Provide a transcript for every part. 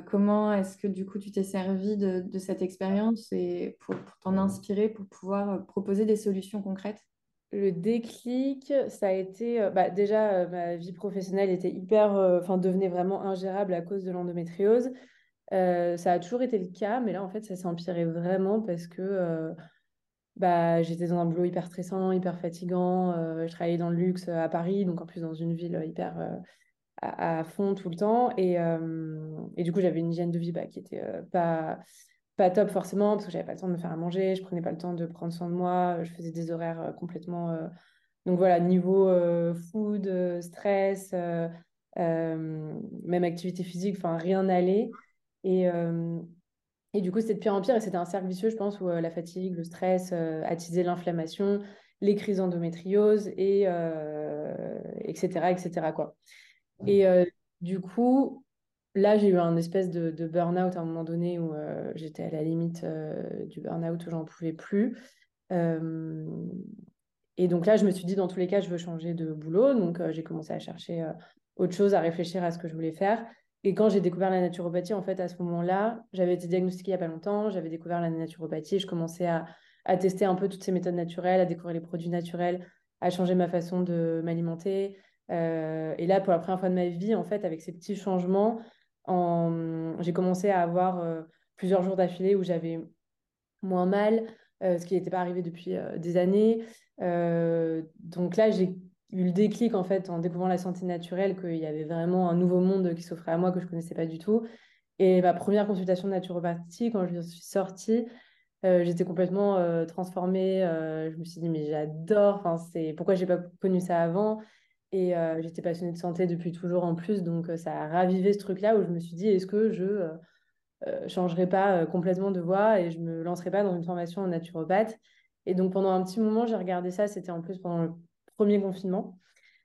comment est-ce que du coup tu t'es servi de, cette expérience et pour, t'en inspirer, pour pouvoir euh, proposer des solutions concrètes? Le déclic, ça a été euh, bah, déjà ma vie professionnelle était hyper, enfin devenait vraiment ingérable à cause de l'endométriose. ça a toujours été le cas, mais là en fait ça s'est empiré vraiment parce que bah, j'étais dans un boulot hyper stressant, hyper fatigant. je travaillais dans le luxe à Paris, donc en plus dans une ville hyper à, fond tout le temps. Et, euh, et du coup, j'avais une hygiène de vie bah, qui était euh, pas, pas top forcément, parce que j'avais pas le temps de me faire à manger, je prenais pas le temps de prendre soin de moi, je faisais des horaires euh, complètement. Donc voilà, niveau food, stress, même activité physique, enfin rien n'allait. Et, et du coup, c'était de pire en pire et c'était un cercle vicieux, je pense, où la fatigue, le stress attisait l'inflammation, les crises d'endométriose, et, etc., etc. Quoi. Et euh, du coup, là, j'ai eu un espèce de, burn-out à un moment donné où euh, j'étais à la limite euh, du burn-out où j'en pouvais plus. et donc là, je me suis dit, dans tous les cas, je veux changer de boulot. Donc, j'ai commencé à chercher autre chose, à réfléchir à ce que je voulais faire. Et quand j'ai découvert la naturopathie, en fait, à ce moment-là, j'avais été diagnostiquée il n'y a pas longtemps, j'avais découvert la naturopathie, je commençais à, tester un peu toutes ces méthodes naturelles, à découvrir les produits naturels, à changer ma façon de m'alimenter, et là, pour la première fois de ma vie, en fait, avec ces petits changements, en... j'ai commencé à avoir euh, plusieurs jours d'affilée où j'avais moins mal, euh, ce qui n'était pas arrivé depuis des années. donc là, j'ai eu le déclic, en fait, en découvrant la santé naturelle, qu'il y avait vraiment un nouveau monde qui s'offrait à moi que je ne connaissais pas du tout. Et ma première consultation de naturopathie, quand je suis sortie, j'étais complètement transformée. je me suis dit, mais j'adore. Enfin, c'est pourquoi j'ai pas connu ça avant? Et euh, j'étais passionnée de santé depuis toujours en plus, donc euh, ça a ravivé ce truc-là où je me suis dit, est-ce que je ne euh, changerai pas complètement de voie et je me lancerai pas dans une formation en naturopathe? Et donc pendant un petit moment, j'ai regardé ça, c'était en plus pendant le premier confinement.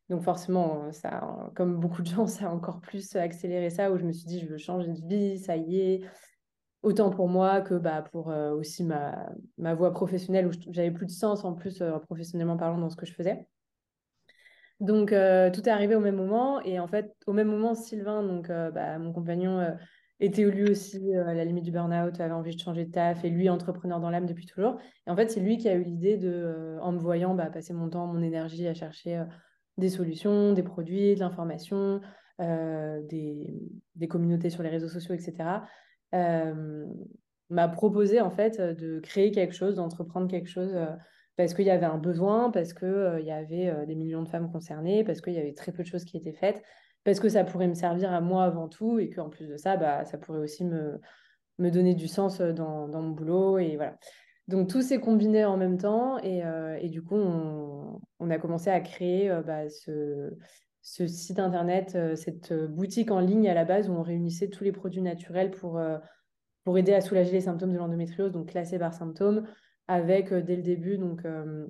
Donc forcément, ça, comme beaucoup de gens, ça a encore plus accéléré ça, où je me suis dit, je veux changer de vie, ça y est, autant pour moi que bah, pour aussi ma, ma voie professionnelle, où j'avais plus de sens en plus professionnellement parlant dans ce que je faisais. Donc, euh, tout est arrivé au même moment. Et en fait, au même moment, Sylvain, donc, euh, bah, mon compagnon, euh, était lui aussi à la limite du burn-out, avait envie de changer de taf, et lui, entrepreneur dans l'âme depuis toujours. Et en fait, c'est lui qui a eu l'idée de, en me voyant bah, passer mon temps, mon énergie à chercher des solutions, des produits, de l'information, des, des, communautés sur les réseaux sociaux, etc., m'a proposé en fait de créer quelque chose, d'entreprendre quelque chose parce qu'il y avait un besoin, parce qu'il euh, y avait euh, des millions de femmes concernées, parce qu'il y avait très peu de choses qui étaient faites, parce que ça pourrait me servir à moi avant tout, et qu'en plus de ça, bah, ça pourrait aussi me, me donner du sens euh, dans, dans mon boulot. Et voilà. Donc tout s'est combiné en même temps, et, et du coup, on, on, a commencé à créer bah, ce, ce, site internet, cette boutique en ligne à la base où on réunissait tous les produits naturels pour, pour aider à soulager les symptômes de l'endométriose, donc classés par symptômes avec euh, dès le début donc euh,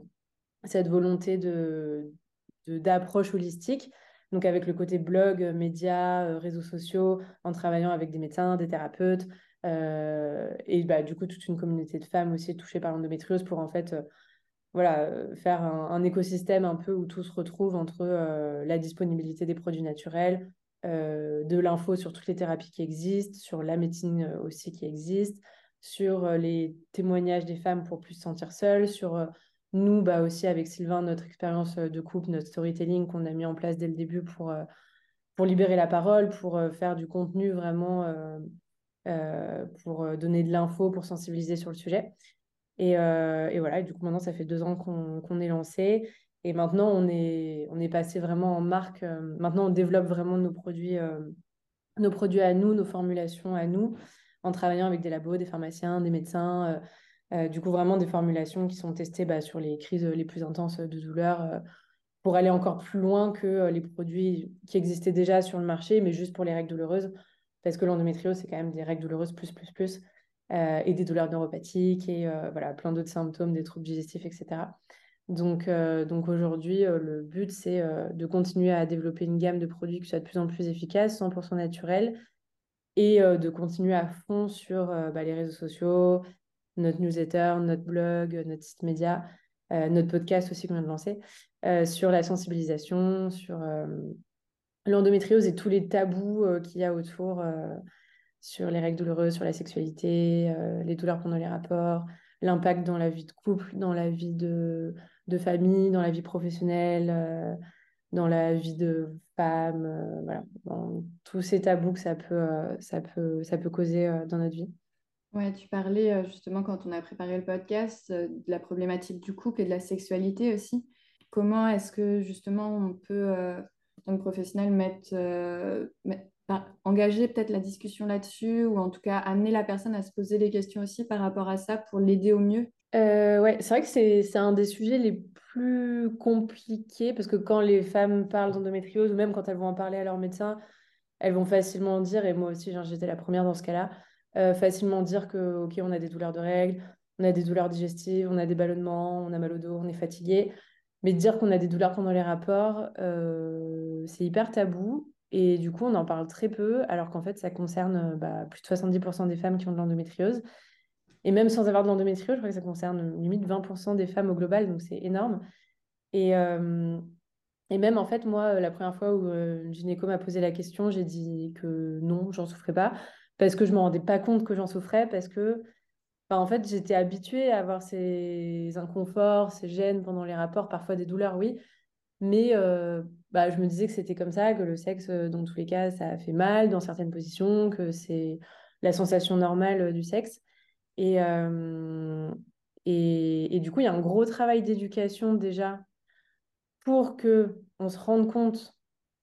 cette volonté de d'approche holistique, donc avec le côté blog, médias, euh, réseaux sociaux, en travaillant avec des médecins, des thérapeutes, et bah, du coup toute une communauté de femmes aussi touchées par l'endométriose pour en fait voilà, faire un, écosystème un peu où tout se retrouve entre la disponibilité des produits naturels, de l'info sur toutes les thérapies qui existent, sur la médecine aussi qui existe, sur euh, les témoignages des femmes pour plus se sentir seules, sur euh, nous, bah aussi avec Sylvain, notre expérience euh, de couple, notre storytelling qu'on a mis en place dès le début pour, pour libérer la parole, pour faire du contenu vraiment pour donner de l'info, pour sensibiliser sur le sujet. Et, et, voilà, du coup, maintenant, ça fait deux ans qu'on est lancé. Et maintenant, on est, on est passé vraiment en marque. maintenant, on développe vraiment nos produits, nos produits à nous, nos formulations à nous, en travaillant avec des labos, des pharmaciens, des médecins. du coup, vraiment des formulations qui sont testées bah, sur les crises les plus intenses de douleur pour aller encore plus loin que euh, les produits qui existaient déjà sur le marché, mais juste pour les règles douloureuses, parce que l'endométriose, c'est quand même des règles douloureuses plus, plus, plus, euh, et des douleurs neuropathiques, et euh, voilà, plein d'autres symptômes, des troubles digestifs, etc. Donc, donc aujourd'hui, le but, c'est de continuer à développer une gamme de produits qui soit de plus en plus efficace, 100% naturel, et de continuer à fond sur bah, les réseaux sociaux, notre newsletter, notre blog, notre site média, notre podcast aussi qu'on vient de lancer, euh, sur la sensibilisation, sur euh, l'endométriose et tous les tabous euh, qu'il y a autour sur les règles douloureuses, sur la sexualité, les douleurs pendant les rapports, l'impact dans la vie de couple, dans la vie de famille, dans la vie professionnelle, dans la vie de femme, voilà, dans tous ces tabous que ça peut, ça peut, ça peut causer dans notre vie. Ouais, tu parlais justement quand on a préparé le podcast de la problématique du couple et de la sexualité aussi. Comment est-ce que justement on peut, euh, en tant que professionnel, mettre, euh, engager peut-être la discussion là-dessus ou en tout cas amener la personne à se poser des questions aussi par rapport à ça pour l'aider au mieux? Euh, ouais, c'est vrai que c'est un des sujets les plus compliqués parce que quand les femmes parlent d'endométriose ou même quand elles vont en parler à leur médecin, elles vont facilement dire, et moi aussi j'étais la première dans ce cas-là, facilement dire que ok on a des douleurs de règles, on a des douleurs digestives, on a des ballonnements, on a mal au dos, on est fatigué. Mais dire qu'on a des douleurs pendant les rapports, euh, c'est hyper tabou. Et du coup, on en parle très peu, alors qu'en fait, ça concerne euh, bah, plus de 70% des femmes qui ont de l'endométriose. Et même sans avoir de l'endométriose, je crois que ça concerne limite 20% des femmes au global, donc c'est énorme. Et, euh, et même, en fait, moi, la première fois où une gynéco m'a posé la question, j'ai dit que non, j'en souffrais pas, parce que je ne me rendais pas compte que j'en souffrais, parce que en fait, j'étais habituée à avoir ces inconforts, ces gênes pendant les rapports, parfois des douleurs, oui. Mais euh, bah, je me disais que c'était comme ça, que le sexe, euh, dans tous les cas, ça fait mal dans certaines positions, que c'est la sensation normale euh, du sexe. Et, et, du coup, il y a un gros travail d'éducation déjà pour que on se rende compte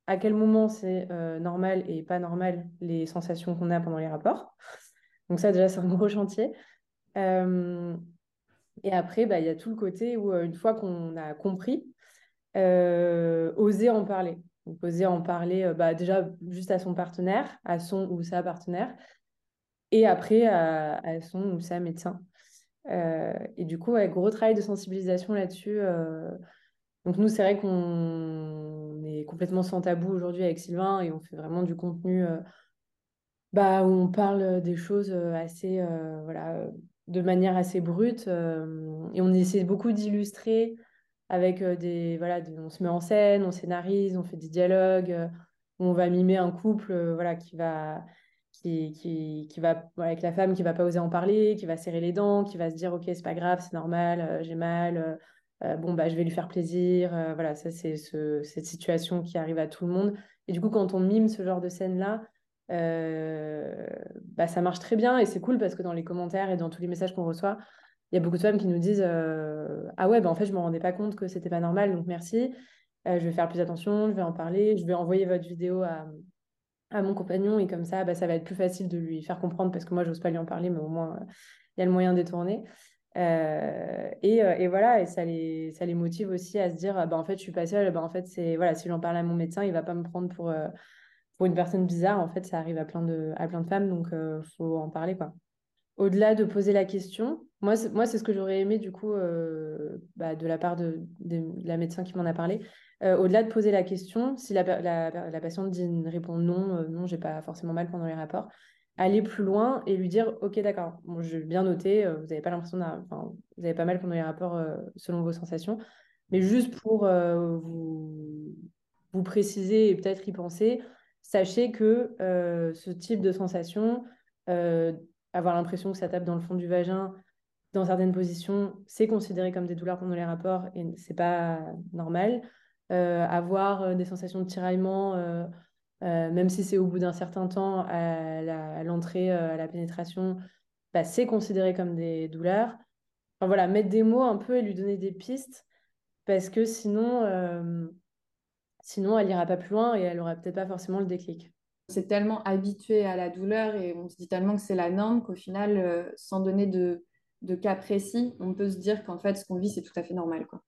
à quel moment c'est normal et pas normal les sensations qu'on a pendant les rapports. Donc ça, déjà, c'est un gros chantier. Euh, et après, bah, il y a tout le côté où, euh, une fois qu'on a compris, euh, oser en parler. Oser en parler bah, déjà juste à son partenaire, à son ou sa partenaire, et après à, son ou sa médecin. et du coup, ouais, gros travail de sensibilisation là-dessus. Donc nous, c'est vrai qu'on est complètement sans tabou aujourd'hui avec Sylvain et on fait vraiment du contenu bah, où on parle des choses assez voilà, de manière assez brute. Euh, et on essaie beaucoup d'illustrer avec euh, des. Voilà, on se met en scène, on scénarise, on fait des dialogues, euh, on va mimer un couple voilà, qui va. Qui, qui, qui va avec la femme qui va pas oser en parler, qui va serrer les dents, qui va se dire ok c'est pas grave, c'est normal, j'ai mal, bon bah je vais lui faire plaisir, voilà ça c'est ce, cette situation qui arrive à tout le monde. Et du coup quand on mime ce genre de scène là, euh, bah, ça marche très bien et c'est cool parce que dans les commentaires et dans tous les messages qu'on reçoit, il y a beaucoup de femmes qui nous disent euh, Ah ouais, bah, en fait, je me rendais pas compte que c'était pas normal, donc merci. Euh, je vais faire plus attention, je vais en parler, je vais envoyer votre vidéo à, à mon compagnon et comme ça, bah, ça va être plus facile de lui faire comprendre parce que moi, je n'ose pas lui en parler, mais au moins, il y a le moyen de détourner. et, et, voilà, et ça les, ça les motive aussi à se dire bah, En fait, je suis pas seule, bah, en fait, c'est voilà, si j'en parle à mon médecin, il va pas me prendre pour pour une personne bizarre, en fait, ça arrive à plein de, à plein de femmes, donc euh, faut en parler, quoi. Au-delà de poser la question, moi, c'est, moi, c'est ce que j'aurais aimé, du coup, euh, bah, de la part de, la médecin qui m'en a parlé. Euh, au-delà de poser la question, si la, la, patiente répond non, non, j'ai pas forcément mal pendant les rapports, aller plus loin et lui dire, ok, d'accord, bon, je vais bien noter, vous n'avez pas l'impression enfin, vous n'avez pas mal pendant les rapports selon vos sensations, mais juste pour vous, vous préciser et peut-être y penser, sachez que euh, ce type de sensation, euh, avoir l'impression que ça tape dans le fond du vagin, dans certaines positions, c'est considéré comme des douleurs pendant les rapports et c'est pas normal. Euh, avoir des sensations de tiraillement même si c'est au bout d'un certain temps à l'entrée, à, la pénétration, bah, c'est considéré comme des douleurs. Voilà, mettre des mots un peu et lui donner des pistes, parce que sinon, sinon elle ira pas plus loin et elle aura peut-être pas forcément le déclic c'est tellement habitué à la douleur et on se dit tellement que c'est la norme qu'au final, euh, sans donner de, cas précis, on peut se dire qu'en fait, ce qu'on vit, c'est tout à fait normal. Quoi.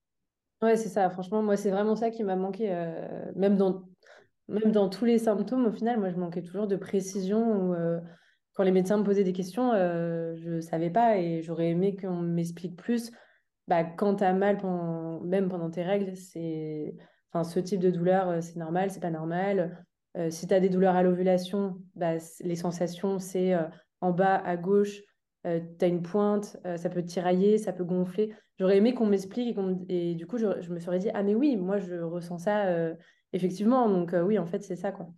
Ouais, c'est ça. Franchement, moi, c'est vraiment ça qui m'a manqué. Euh, même, dans, même dans tous les symptômes, au final, moi, je manquais toujours de précision. Euh, quand les médecins me posaient des questions, je ne savais pas et j'aurais aimé qu'on m'explique plus. Bah, quand tu as mal, même pendant tes règles, c'est... Enfin, ce type de douleur, c'est normal, c'est pas normal euh, si tu as des douleurs à l'ovulation, bah, les sensations, c'est euh, en bas à gauche, euh, tu as une pointe, ça peut tirailler, ça peut gonfler. J'aurais aimé qu'on m'explique et, du coup, je, me serais dit, ah mais oui, moi, je ressens ça effectivement. Donc oui, en fait, c'est ça, quoi.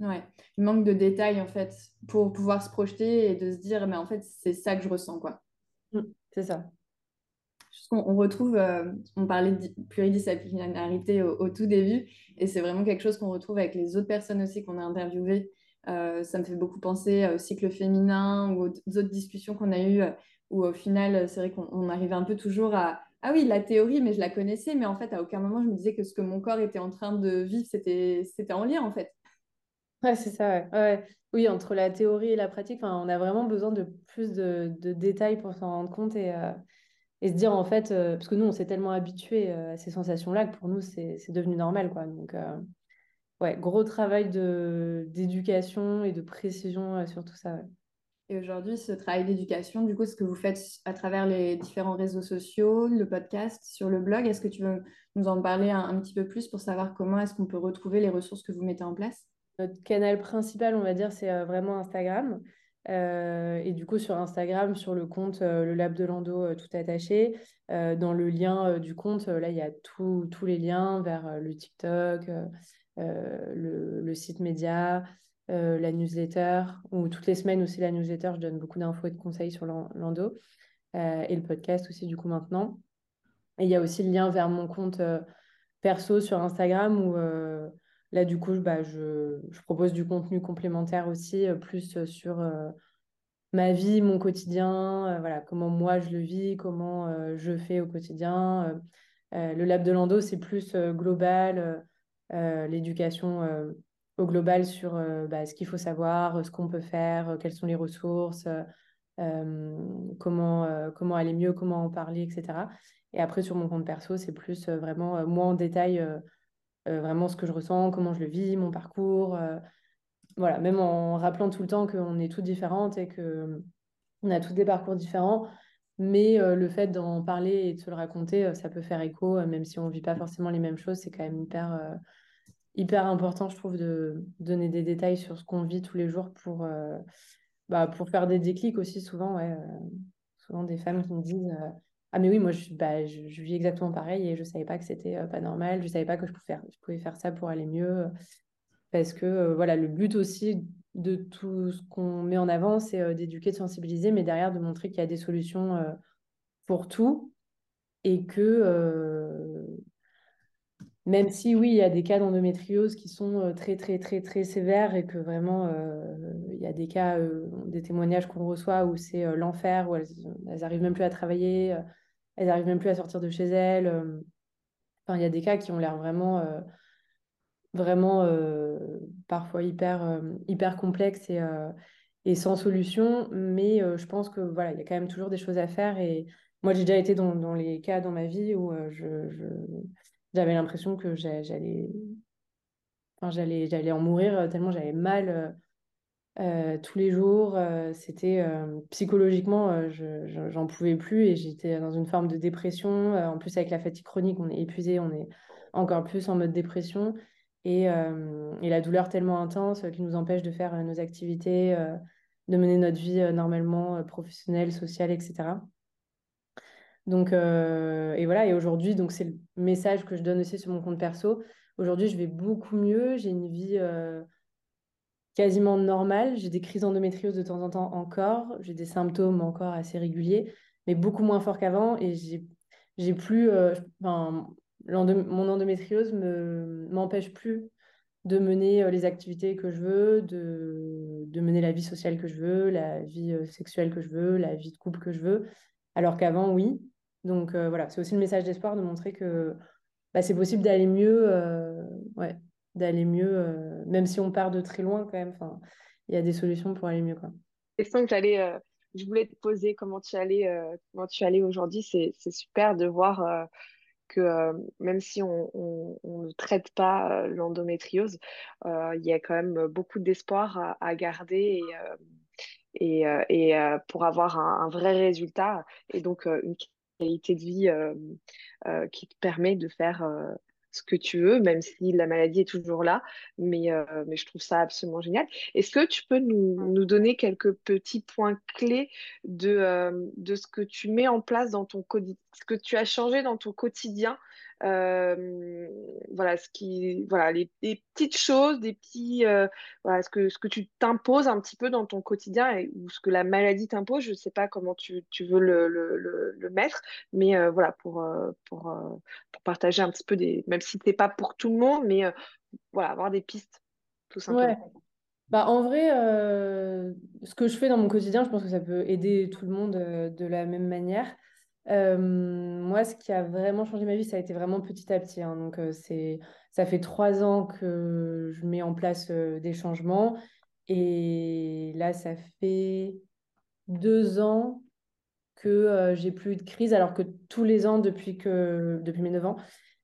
Ouais, il manque de détails, en fait, pour pouvoir se projeter et de se dire, mais en fait, c'est ça que je ressens, quoi. Mmh, c'est ça on retrouve, euh, on parlait de pluridisciplinarité au, tout début, et c'est vraiment quelque chose qu'on retrouve avec les autres personnes aussi qu'on a interviewées. Euh, ça me fait beaucoup penser au cycle féminin ou aux autres discussions qu'on a eues, où au final, c'est vrai qu'on arrivait un peu toujours à Ah oui, la théorie, mais je la connaissais, mais en fait, à aucun moment, je me disais que ce que mon corps était en train de vivre, c'était en lien, en fait. Ouais, c'est ça, ouais. Oui, entre la théorie et la pratique, on a vraiment besoin de plus de, détails pour s'en rendre compte et, euh, et se dire en fait, euh, parce que nous on s'est tellement habitué euh, à ces sensations-là que pour nous c'est devenu normal quoi. Donc euh, ouais, gros travail d'éducation et de précision sur tout ça. Aujourd'hui, ce travail d'éducation, du coup, ce que vous faites à travers les différents réseaux sociaux, le podcast, sur le blog, est-ce que tu veux nous en parler un, petit peu plus pour savoir comment est-ce qu'on peut retrouver les ressources que vous mettez en place? Notre canal principal, on va dire, c'est vraiment Instagram. Euh, et du coup, sur Instagram, sur le compte euh, Le Lab de Lando, euh, tout attaché, dans le lien du compte, là, il y a tous les liens vers le TikTok, le, site média, la newsletter, ou toutes les semaines aussi la newsletter, je donne beaucoup d'infos et de conseils sur Lando, et le podcast aussi, du coup, maintenant. Et il y a aussi le lien vers mon compte perso sur Instagram où Là, du coup, bah, je, propose du contenu complémentaire aussi, euh, plus euh, sur euh, ma vie, mon quotidien, voilà, comment moi je le vis, comment je fais au quotidien. le Lab de Lando, c'est plus global, l'éducation au global sur bah, ce qu'il faut savoir, ce qu'on peut faire, quelles sont les ressources, comment, comment aller mieux, comment en parler, etc. Et après, sur mon compte perso, c'est plus vraiment moi en détail euh, vraiment ce que je ressens, comment je le vis, mon parcours. Euh, voilà, même en rappelant tout le temps qu'on est toutes différentes et qu'on a tous des parcours différents. Mais euh, le fait d'en parler et de se le raconter, ça peut faire écho, même si on ne vit pas forcément les mêmes choses. C'est quand même hyper, hyper important, je trouve, de donner des détails sur ce qu'on vit tous les jours pour, bah, pour faire des déclics aussi. Souvent, ouais, souvent des femmes qui me disent ah mais oui, moi je, bah, je, vis exactement pareil et je ne savais pas que c'était euh, pas normal, je ne savais pas que je pouvais, faire, je pouvais faire ça pour aller mieux. Parce que euh, voilà, le but aussi de tout ce qu'on met en avant, c'est euh, d'éduquer, de sensibiliser, mais derrière de montrer qu'il y a des solutions pour tout et que même si oui, il y a des cas d'endométriose qui sont très très très très sévères et que vraiment il y a des cas, des témoignages qu'on reçoit où c'est l'enfer, où elles, elles arrivent même plus à travailler elles n'arrivent même plus à sortir de chez elles. Euh. Enfin, il y a des cas qui ont l'air vraiment, euh, vraiment euh, parfois hyper, hyper complexes et, sans solution. Mais je pense que voilà, il y a quand même toujours des choses à faire. Et moi, j'ai déjà été dans, les cas dans ma vie où je, j'avais l'impression que j'allais, enfin, j'allais, j'allais en mourir tellement j'avais mal euh, tous les jours. Euh, c'était euh, psychologiquement, je, j'en pouvais plus et j'étais dans une forme de dépression. en plus, avec la fatigue chronique, on est épuisé, on est encore plus en mode dépression. Et, et la douleur tellement intense qui nous empêche de faire nos activités, de mener notre vie normalement, professionnelle, sociale, etc. Donc, et voilà, et aujourd'hui, c'est le message que je donne aussi sur mon compte perso. Aujourd'hui, je vais beaucoup mieux, j'ai une vie quasiment normal. J'ai des crises d'endométriose de temps en temps encore. J'ai des symptômes encore assez réguliers, mais beaucoup moins forts qu'avant. Et j'ai plus. Euh, mon endométriose me m'empêche plus de mener les activités que je veux, de, de, mener la vie sociale que je veux, la vie sexuelle que je veux, la vie de couple que je veux, alors qu'avant, oui. Donc voilà, c'est aussi le message d'espoir de montrer que bah, c'est possible d'aller mieux, ouais, d'aller mieux, même si on part de très loin quand même. Il y a des solutions pour aller mieux. Quoi. Question que j'allais je voulais te poser comment tu allais, euh, comment tu allais aujourd'hui. C'est, super de voir euh, que euh, même si on, ne traite pas l'endométriose, il y a quand même beaucoup d'espoir à, garder et, et, pour avoir un, un, vrai résultat et donc une qualité de vie qui te permet de faire ce que tu veux, même si la maladie est toujours là. Mais, euh, mais je trouve ça absolument génial. Est-ce que tu peux nous, nous, donner quelques petits points clés de, euh, de ce que tu mets en place dans ton ce que tu as changé dans ton quotidien euh, voilà, ce qui, voilà les, petites choses, des petits, euh, voilà, ce que, ce que tu t'imposes un petit peu dans ton quotidien et, ou ce que la maladie t'impose. Je ne sais pas comment tu, tu veux le, le, le, mettre, mais euh, voilà, pour, pour, pour, partager un petit peu des, même si ce n'est pas pour tout le monde, mais voilà, avoir des pistes, tout simplement. Bah, en vrai, ce que je fais dans mon quotidien, je pense que ça peut aider tout le monde de la même manière. Moi, ce qui a vraiment changé ma vie, ça a été vraiment petit à petit. Hein. Donc, c'est, ça fait trois ans que je mets en place des changements. Et là, ça fait deux ans que j'ai plus eu de crise, alors que tous les ans, depuis, que, depuis mes 9 ans,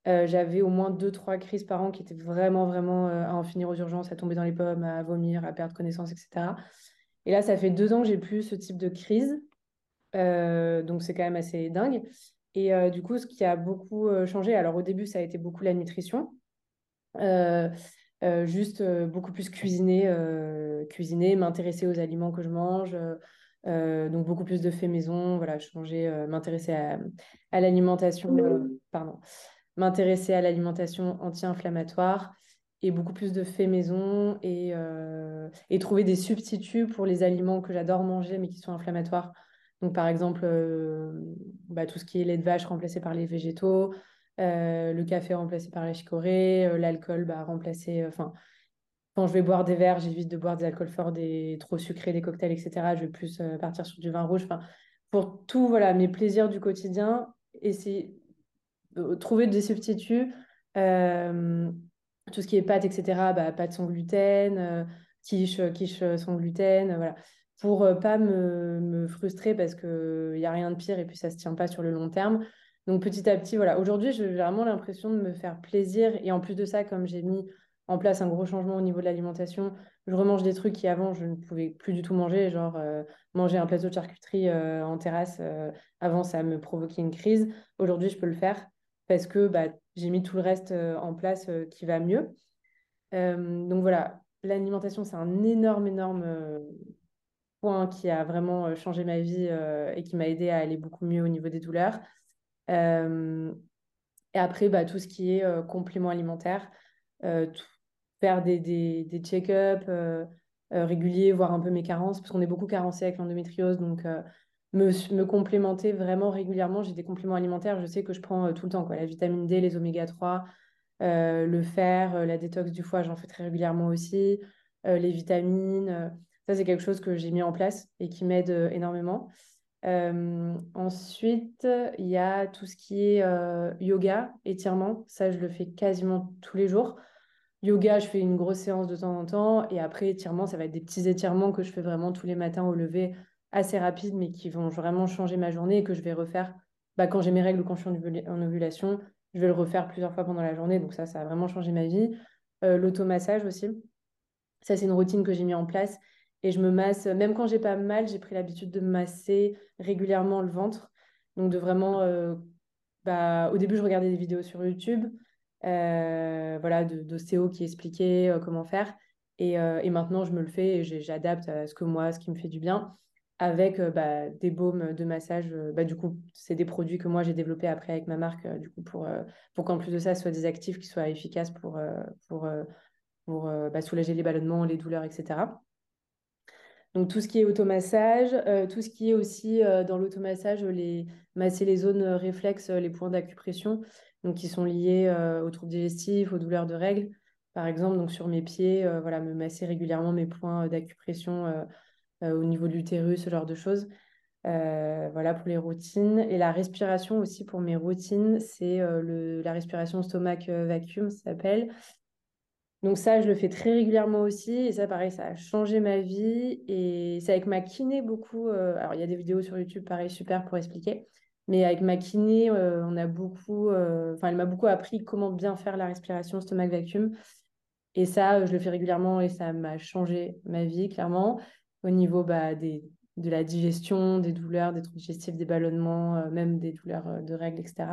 j'avais au moins deux, trois crises par an qui étaient vraiment, vraiment à en finir aux urgences, à tomber dans les pommes, à vomir, à perdre connaissance, etc. Et là, ça fait deux ans que j'ai plus ce type de crise. Euh, donc c'est quand même assez dingue. Et euh, du coup, ce qui a beaucoup euh, changé, alors au début, ça a été beaucoup la nutrition. juste beaucoup plus cuisiner, cuisiner, m'intéresser aux aliments que je mange. donc beaucoup plus de faits maison, voilà, changer, m'intéresser à, à l'alimentation, pardon, m'intéresser à l'alimentation anti-inflammatoire et beaucoup plus de faits maison et, et trouver des substituts pour les aliments que j'adore manger mais qui sont inflammatoires. Donc, par exemple, euh, bah, tout ce qui est lait de vache remplacé par les végétaux, euh, le café remplacé par la chicorée, euh, l'alcool bah, remplacé. Enfin, quand je vais boire des verres, j'évite de boire des alcools forts, des trop sucrés, des cocktails, etc. Je vais plus partir sur du vin rouge. Enfin, pour tout, voilà, mes plaisirs du quotidien, essayer de trouver des substituts. tout ce qui est pâtes, etc., bah, pâtes sans gluten, quiche, quiche sans gluten, voilà pour euh, pas me, frustrer parce qu'il n'y a rien de pire et puis ça ne se tient pas sur le long terme. Donc petit à petit, voilà, aujourd'hui, j'ai vraiment l'impression de me faire plaisir. Et en plus de ça, comme j'ai mis en place un gros changement au niveau de l'alimentation, je remange des trucs qui avant, je ne pouvais plus du tout manger, genre euh, manger un plateau de charcuterie euh, en terrasse. avant, ça me provoquait une crise. Aujourd'hui, je peux le faire parce que bah, j'ai mis tout le reste en place qui va mieux. donc voilà, l'alimentation, c'est un énorme, énorme point qui a vraiment euh, changé ma vie euh, et qui m'a aidé à aller beaucoup mieux au niveau des douleurs. Euh, et après, bah, tout ce qui est complément alimentaire, faire des, des, check-ups réguliers, voir un peu mes carences, parce qu'on est beaucoup carencé avec l'endométriose. Donc, me, me, complémenter vraiment régulièrement. J'ai des compléments alimentaires, je sais que je prends tout le temps, quoi. la vitamine D, les oméga 3, le fer, la détox du foie, j'en fais très régulièrement aussi, les vitamines. Ça, c'est quelque chose que j'ai mis en place et qui m'aide euh, énormément. Euh, ensuite, il y a tout ce qui est euh, yoga, étirement. Ça, je le fais quasiment tous les jours. Yoga, je fais une grosse séance de temps en temps. Et après, étirement, ça va être des petits étirements que je fais vraiment tous les matins au lever, assez rapides, mais qui vont vraiment changer ma journée et que je vais refaire bah, quand j'ai mes règles ou quand je suis en ovulation. Je vais le refaire plusieurs fois pendant la journée. Donc ça, ça a vraiment changé ma vie. L'automassage aussi. Ça, c'est une routine que j'ai mis en place et je me masse, même quand j'ai pas mal, j'ai pris l'habitude de me masser régulièrement le ventre. Donc de vraiment, euh, bah, au début, je regardais des vidéos sur YouTube, euh, voilà, d'ostéo qui expliquaient euh, comment faire. Et, et, maintenant, je me le fais et j'adapte à ce que moi, ce qui me fait du bien, avec bah, des baumes de massage. bah, du coup, c'est des produits que moi, j'ai développés après avec ma marque, du coup, pour, pour qu'en plus de ça, ce soit des actifs qui soient efficaces pour, pour, pour bah, soulager les ballonnements, les douleurs, etc. Donc tout ce qui est automassage, euh, tout ce qui est aussi euh, dans l'automassage, les, masser les zones euh, réflexes, les points d'acupression, donc qui sont liés aux troubles digestifs, aux douleurs de règles, par exemple, donc sur mes pieds, voilà, me masser régulièrement mes points d'acupression au niveau de l'utérus, ce genre de choses. voilà pour les routines. Et la respiration aussi pour mes routines, c'est la respiration stomac vacuum, ça s'appelle. Donc ça, je le fais très régulièrement aussi. Et ça, pareil, ça a changé ma vie. Et c'est avec ma kiné beaucoup. Euh, alors, il y a des vidéos sur YouTube, pareil, super pour expliquer. Mais avec ma kiné, euh, on a beaucoup... Euh, enfin, elle m'a beaucoup appris comment bien faire la respiration stomac vacuum. Et ça, je le fais régulièrement et ça m'a changé ma vie, clairement, au niveau bah, des, de la digestion, des douleurs, des troubles digestifs, des ballonnements, même des douleurs de règles, etc.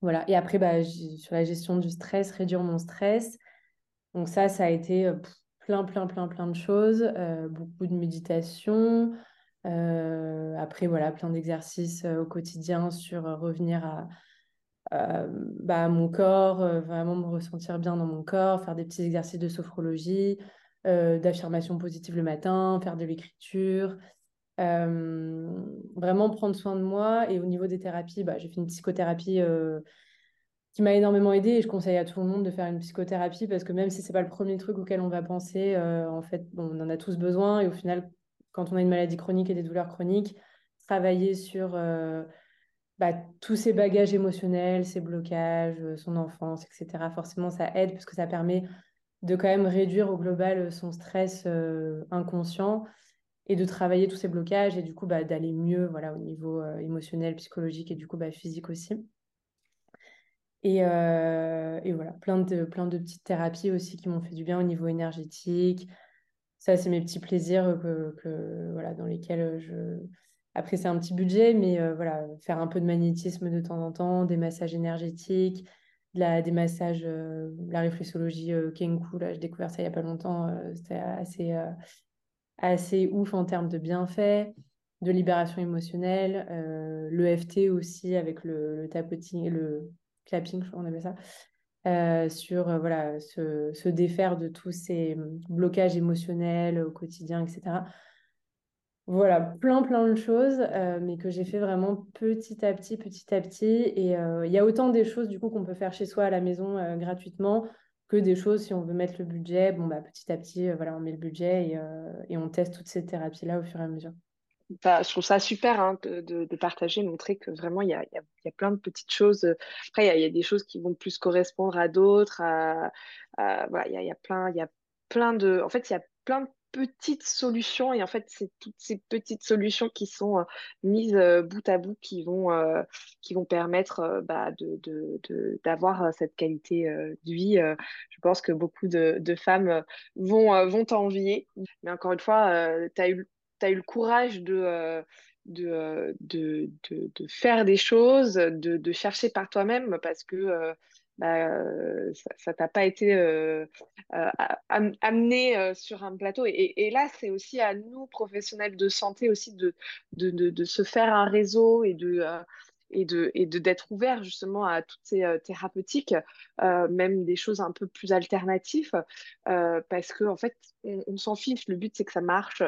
Voilà. Et après, bah, sur la gestion du stress, réduire mon stress. Donc ça, ça a été plein, plein, plein, plein de choses. beaucoup de méditation. après, voilà, plein d'exercices au quotidien sur revenir à, bah, mon corps, vraiment me ressentir bien dans mon corps, faire des petits exercices de sophrologie, d'affirmation positive le matin, faire de l'écriture. Euh, vraiment prendre soin de moi. Et au niveau des thérapies, bah, j'ai fait une psychothérapie euh, qui m'a énormément aidée. Et je conseille à tout le monde de faire une psychothérapie parce que même si c'est pas le premier truc auquel on va penser, euh, en fait, on en a tous besoin. Et au final, quand on a une maladie chronique et des douleurs chroniques, travailler sur bah, tous ces bagages émotionnels, ces blocages, son enfance, etc., forcément, ça aide parce que ça permet de quand même réduire au global son stress inconscient et de travailler tous ces blocages et du coup bah, d'aller mieux voilà, au niveau euh, émotionnel, psychologique et du coup bah, physique aussi. Et, euh, et, voilà, plein de, plein de petites thérapies aussi qui m'ont fait du bien au niveau énergétique. Ça, c'est mes petits plaisirs que, voilà, dans lesquels je... Après, c'est un petit budget, mais euh, voilà, faire un peu de magnétisme de temps en temps, des massages énergétiques, la, des massages, la réflexologie Kenku, là, j'ai découvert ça il n'y a pas longtemps, c'était assez assez ouf en termes de bienfaits, de libération émotionnelle, euh, l'EFT aussi avec le, le tapoting, le clapping, je crois qu'on appelle ça, euh, sur euh, voilà, se, se, défaire de tous ces blocages émotionnels au quotidien, etc. Voilà, plein, plein de choses, mais que j'ai fait vraiment petit à petit, petit à petit. Et il y a autant des choses du coup qu'on peut faire chez soi à la maison gratuitement que des choses, si on veut mettre le budget, bon, bah, petit à petit, euh, voilà, on met le budget et, euh, et on teste toutes ces thérapies-là au fur et à mesure. Bah, je trouve ça super hein, de, de, partager, montrer que vraiment, il y a, y, y a, plein de petites choses. Après, il y, y, a des choses qui vont plus correspondre à d'autres. À, voilà, il y a, plein, y a plein de... En fait, il y a plein de petites solutions et en fait c'est toutes ces petites solutions qui sont euh, mises euh, bout à bout qui vont euh, qui vont permettre bah, de d'avoir cette qualité de vie je pense que beaucoup de, de femmes vont vont t'envier. Mais encore une fois tu as eu as eu le courage de de, de, de, faire des choses, de, de chercher par toi-même parce que bah, euh, ça t'a pas été euh, euh, amené sur un plateau. Et, là, c'est aussi à nous, professionnels de santé, aussi de, de, de, de se faire un réseau et de et de et de d'être ouvert justement à toutes ces euh, thérapeutiques, euh, même des choses un peu plus alternatives, euh, parce que en fait on, s'en fiche. Le but c'est que ça marche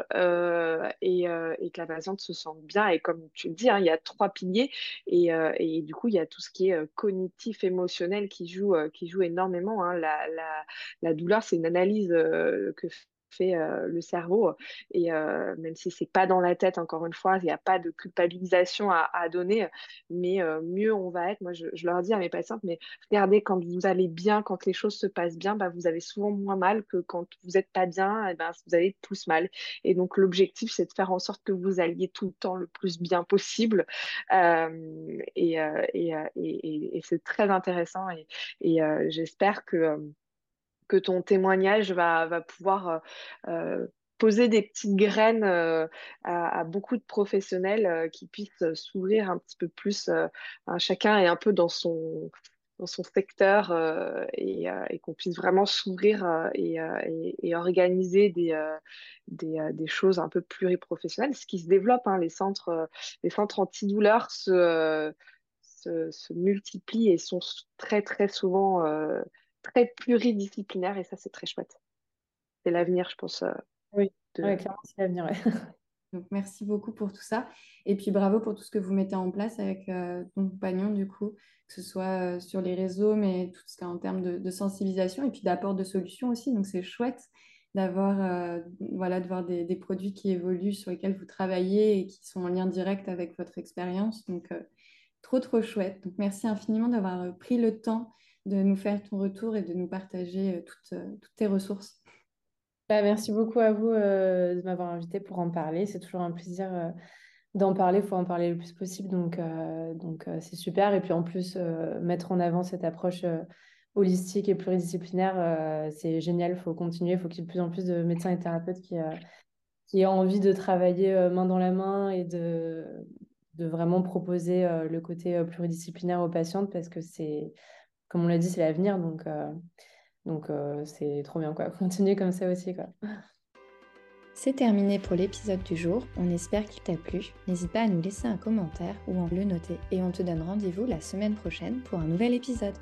et, et, que la patiente se sente bien. Et comme tu le dis, hein, il y a trois piliers et, et, du coup il y a tout ce qui est cognitif, émotionnel qui joue qui joue énormément. Hein. La, la, la, douleur c'est une analyse que fait euh, le cerveau. Et euh, même si c'est pas dans la tête, encore une fois, il n'y a pas de culpabilisation à, donner, mais euh, mieux on va être. Moi, je, leur dis à mes patientes, mais regardez, quand vous allez bien, quand les choses se passent bien, bah, vous avez souvent moins mal que quand vous n'êtes pas bien, et ben, vous avez plus mal. Et donc, l'objectif, c'est de faire en sorte que vous alliez tout le temps le plus bien possible. et, et, et c'est très intéressant et, j'espère que que ton témoignage va, va pouvoir euh, euh, poser des petites graines euh, à, beaucoup de professionnels qui puissent s'ouvrir un petit peu plus. chacun est un peu dans son, dans son secteur et, et qu'on puisse vraiment s'ouvrir et, et, organiser des, des, des, choses un peu pluriprofessionnelles. Ce qui se développe, hein, les centres, les centres antidouleurs se, se, se, multiplient et sont très très souvent très pluridisciplinaire et ça, c'est très chouette. C'est l'avenir, je pense. Euh, oui, clairement, c'est l'avenir. Donc, merci beaucoup pour tout ça. Et puis, bravo pour tout ce que vous mettez en place avec ton compagnon, du coup, que ce soit sur les réseaux, mais tout ce qui est en termes de, de sensibilisation et puis d'apport de solutions aussi. Donc, c'est chouette d'avoir euh, voilà, de voir des, des, produits qui évoluent, sur lesquels vous travaillez et qui sont en lien direct avec votre expérience. Donc, euh, trop, trop chouette. Donc, merci infiniment d'avoir euh, pris le temps de nous faire ton retour et de nous partager toutes, toutes tes ressources. Bah, merci beaucoup à vous de m'avoir invité pour en parler. C'est toujours un plaisir d'en parler. Il faut en parler le plus possible. Donc, donc c'est super. Et puis en plus, mettre en avant cette approche holistique et pluridisciplinaire, euh, c'est génial, il faut continuer, il faut qu'il y ait de plus en plus de médecins et thérapeutes qui, euh, qui aient envie de travailler euh, main dans la main et de, de vraiment proposer le côté pluridisciplinaire aux patientes parce que c'est, comme on l'a dit, c'est l'avenir, donc donc c'est trop bien, quoi. Continuer comme ça aussi, quoi. C'est terminé pour l'épisode du jour, on espère qu'il t'a plu. N'hésite pas à nous laisser un commentaire ou à le noter et on te donne rendez-vous la semaine prochaine pour un nouvel épisode.